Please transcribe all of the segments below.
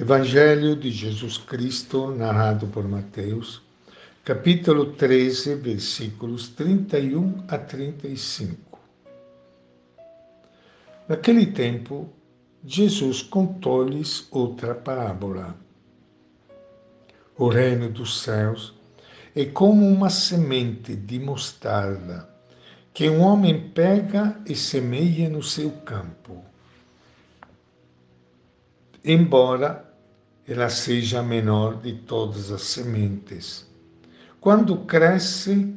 Evangelho de Jesus Cristo, narrado por Mateus, capítulo 13, versículos 31 a 35. Naquele tempo, Jesus contou-lhes outra parábola. O reino dos céus é como uma semente de mostarda que um homem pega e semeia no seu campo. Embora ela seja a menor de todas as sementes. Quando cresce,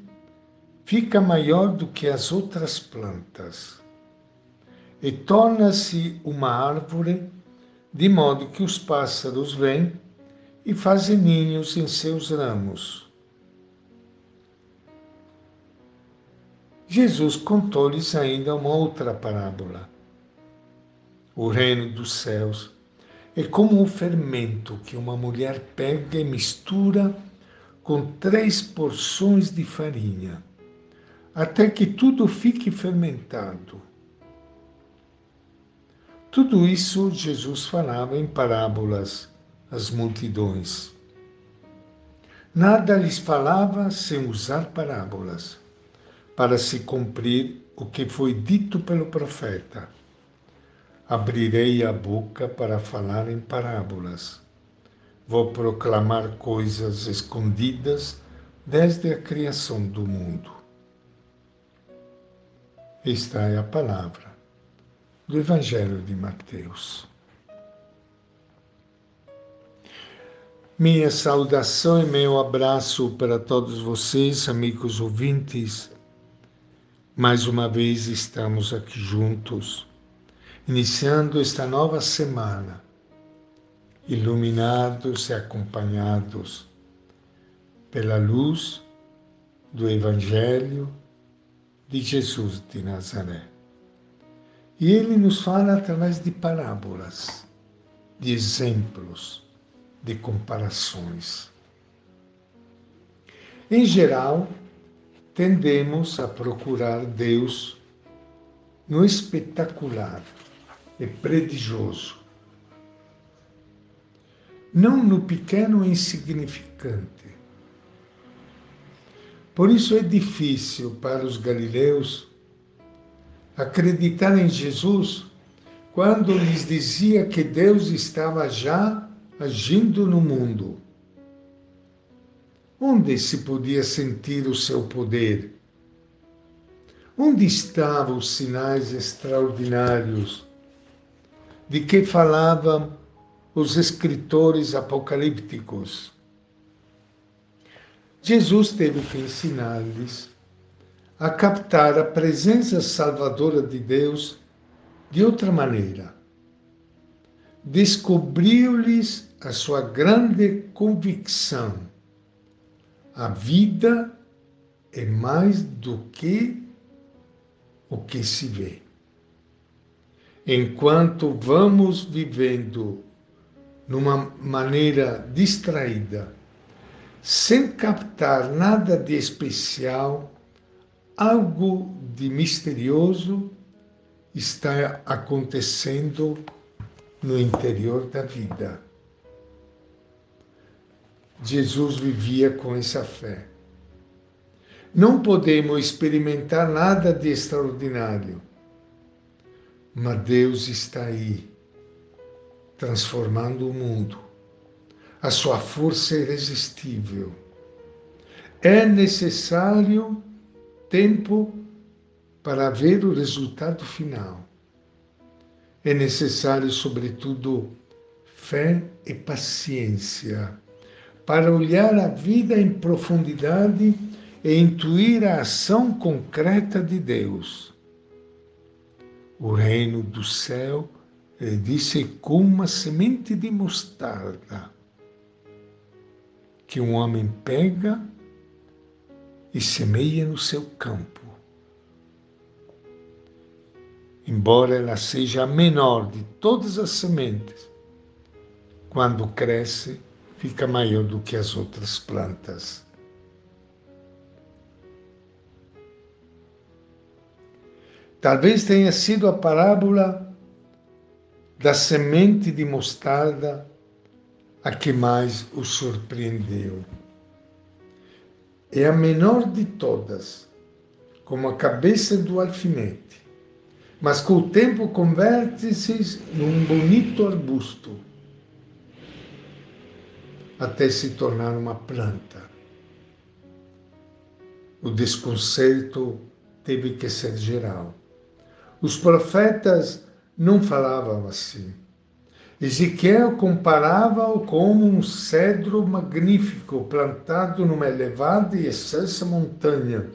fica maior do que as outras plantas e torna-se uma árvore, de modo que os pássaros vêm e fazem ninhos em seus ramos. Jesus contou-lhes ainda uma outra parábola. O reino dos céus é como um fermento que uma mulher pega e mistura com três porções de farinha, até que tudo fique fermentado. Tudo isso Jesus falava em parábolas às multidões. Nada lhes falava sem usar parábolas, para se cumprir o que foi dito pelo profeta abrirei a boca para falar em parábolas. Vou proclamar coisas escondidas desde a criação do mundo. Esta é a palavra do Evangelho de Mateus. Minha saudação e meu abraço para todos vocês, amigos ouvintes. Mais uma vez estamos aqui juntos iniciando esta nova semana, iluminados e acompanhados pela luz do Evangelho de Jesus de Nazaré. E ele nos fala através de parábolas, de exemplos, de comparações. Em geral, tendemos a procurar Deus no espetacular, é prodigioso. Não no pequeno e insignificante. Por isso é difícil para os galileus acreditar em Jesus quando lhes dizia que Deus estava já agindo no mundo. Onde se podia sentir o seu poder? Onde estavam os sinais extraordinários de que falavam os escritores apocalípticos. Jesus teve que ensinar-lhes a captar a presença salvadora de Deus de outra maneira. Descobriu-lhes a sua grande convicção. A vida é mais do que o que se vê enquanto vamos vivendo numa maneira distraída, sem captar nada de especial, algo de misterioso está acontecendo no interior da vida. Jesus vivia com essa fé. Não podemos experimentar nada de extraordinário mas Deus está aí, transformando o mundo. A sua força é irresistível. É necessário tempo para ver o resultado final. É necessário, sobretudo, fé e paciência para olhar a vida em profundidade e intuir a ação concreta de Deus o reino do céu, ele disse, como uma semente de mostarda que um homem pega e semeia no seu campo. Embora ela seja a menor de todas as sementes, quando cresce, fica maior do que as outras plantas. Talvez tenha sido a parábola da semente de mostarda a que mais o surpreendeu. É a menor de todas, como a cabeça do alfinete, mas com o tempo converte-se num bonito arbusto, até se tornar uma planta. O desconcerto teve que ser geral. Os profetas não falavam assim. Ezequiel comparava-o com um cedro magnífico plantado numa elevada e excelsa montanha,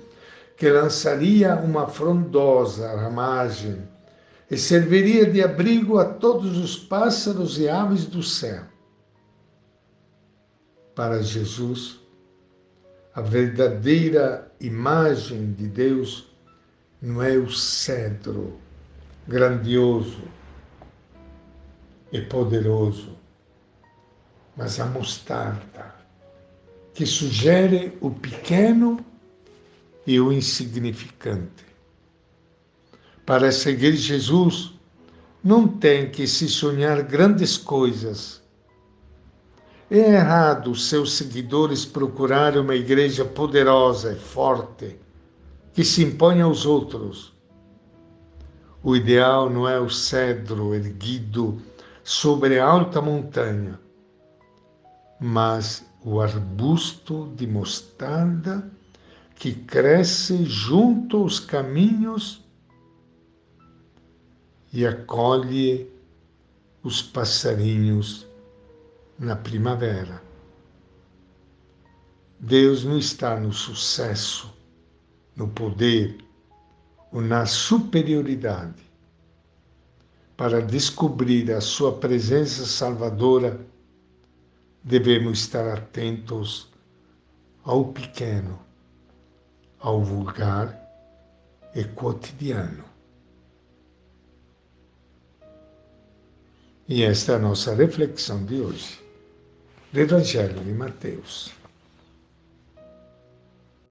que lançaria uma frondosa ramagem e serviria de abrigo a todos os pássaros e aves do céu. Para Jesus, a verdadeira imagem de Deus não é o cedro grandioso e poderoso, mas a mostarda, que sugere o pequeno e o insignificante. Para seguir Jesus, não tem que se sonhar grandes coisas é errado seus seguidores procurarem uma igreja poderosa e forte, que se impõe aos outros. O ideal não é o cedro erguido sobre a alta montanha, mas o arbusto de mostarda que cresce junto aos caminhos e acolhe os passarinhos na primavera. Deus não está no sucesso, no poder ou na superioridade. Para descobrir a Sua presença salvadora, devemos estar atentos ao pequeno, ao vulgar e cotidiano. E esta é a nossa reflexão de hoje do Evangelho de Mateus.